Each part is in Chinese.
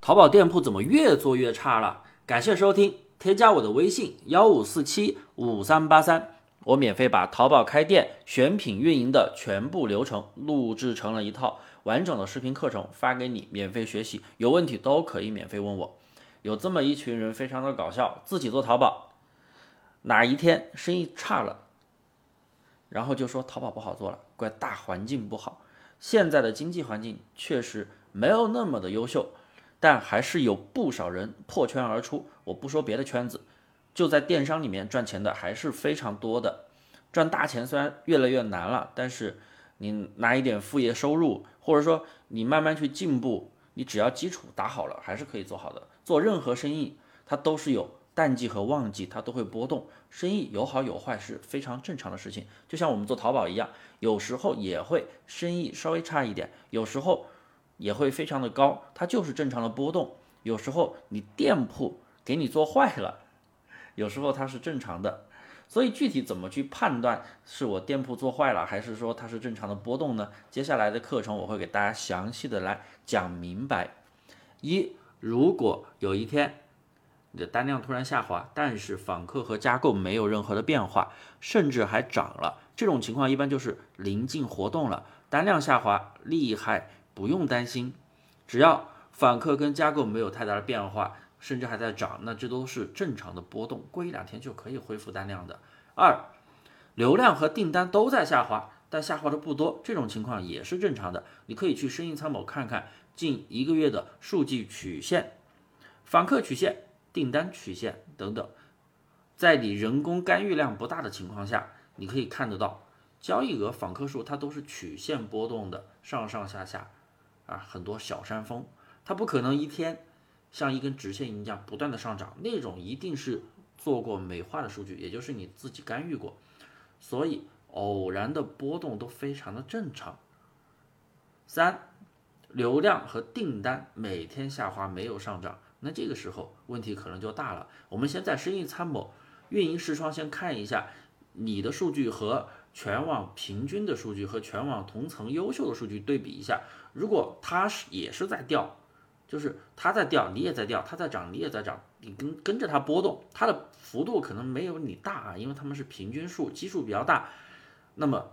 淘宝店铺怎么越做越差了？感谢收听，添加我的微信幺五四七五三八三，我免费把淘宝开店、选品、运营的全部流程录制成了一套完整的视频课程，发给你免费学习，有问题都可以免费问我。有这么一群人非常的搞笑，自己做淘宝，哪一天生意差了，然后就说淘宝不好做了，怪大环境不好。现在的经济环境确实没有那么的优秀。但还是有不少人破圈而出。我不说别的圈子，就在电商里面赚钱的还是非常多的。赚大钱虽然越来越难了，但是你拿一点副业收入，或者说你慢慢去进步，你只要基础打好了，还是可以做好的。做任何生意，它都是有淡季和旺季，它都会波动。生意有好有坏是非常正常的事情。就像我们做淘宝一样，有时候也会生意稍微差一点，有时候。也会非常的高，它就是正常的波动。有时候你店铺给你做坏了，有时候它是正常的。所以具体怎么去判断是我店铺做坏了，还是说它是正常的波动呢？接下来的课程我会给大家详细的来讲明白。一，如果有一天你的单量突然下滑，但是访客和加购没有任何的变化，甚至还涨了，这种情况一般就是临近活动了，单量下滑厉害。不用担心，只要访客跟加购没有太大的变化，甚至还在涨，那这都是正常的波动，过一两天就可以恢复单量的。二，流量和订单都在下滑，但下滑的不多，这种情况也是正常的。你可以去生意参谋看看近一个月的数据曲线、访客曲线、订单曲线等等，在你人工干预量不大的情况下，你可以看得到交易额、访客数它都是曲线波动的，上上下下。啊，很多小山峰，它不可能一天像一根直线一样不断的上涨，那种一定是做过美化的数据，也就是你自己干预过，所以偶然的波动都非常的正常。三，流量和订单每天下滑没有上涨，那这个时候问题可能就大了。我们先在生意参谋、运营视窗先看一下你的数据和。全网平均的数据和全网同层优秀的数据对比一下，如果它是也是在掉，就是它在掉，你也在掉，它在涨，你也在涨，你跟跟着它波动，它的幅度可能没有你大啊，因为他们是平均数，基数比较大。那么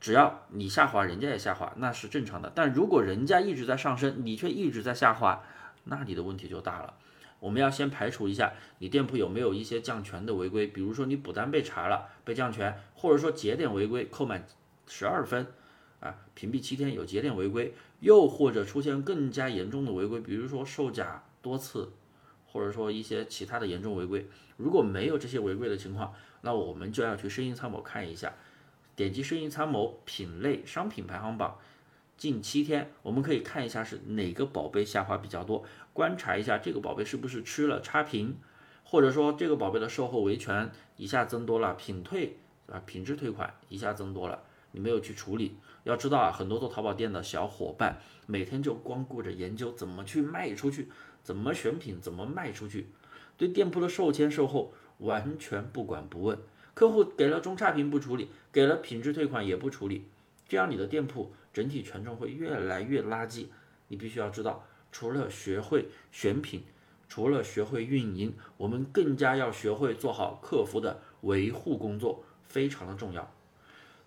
只要你下滑，人家也下滑，那是正常的。但如果人家一直在上升，你却一直在下滑，那你的问题就大了。我们要先排除一下你店铺有没有一些降权的违规，比如说你补单被查了被降权，或者说节点违规扣满十二分，啊屏蔽七天有节点违规，又或者出现更加严重的违规，比如说售假多次，或者说一些其他的严重违规。如果没有这些违规的情况，那我们就要去生意参谋看一下，点击生意参谋品类商品排行榜。近七天，我们可以看一下是哪个宝贝下滑比较多，观察一下这个宝贝是不是吃了差评，或者说这个宝贝的售后维权一下增多了，品退啊品质退款一下增多了，你没有去处理。要知道啊，很多做淘宝店的小伙伴每天就光顾着研究怎么去卖出去，怎么选品，怎么卖出去，对店铺的售前售后完全不管不问。客户给了中差评不处理，给了品质退款也不处理，这样你的店铺。整体权重会越来越垃圾，你必须要知道，除了学会选品，除了学会运营，我们更加要学会做好客服的维护工作，非常的重要。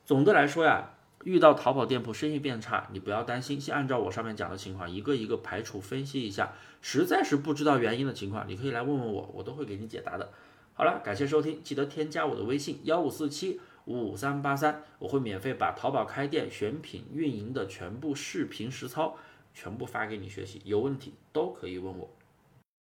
总的来说呀，遇到淘宝店铺生意变差，你不要担心，先按照我上面讲的情况，一个一个排除分析一下，实在是不知道原因的情况，你可以来问问我，我都会给你解答的。好了，感谢收听，记得添加我的微信幺五四七。五三八三，我会免费把淘宝开店、选品、运营的全部视频实操全部发给你学习，有问题都可以问我。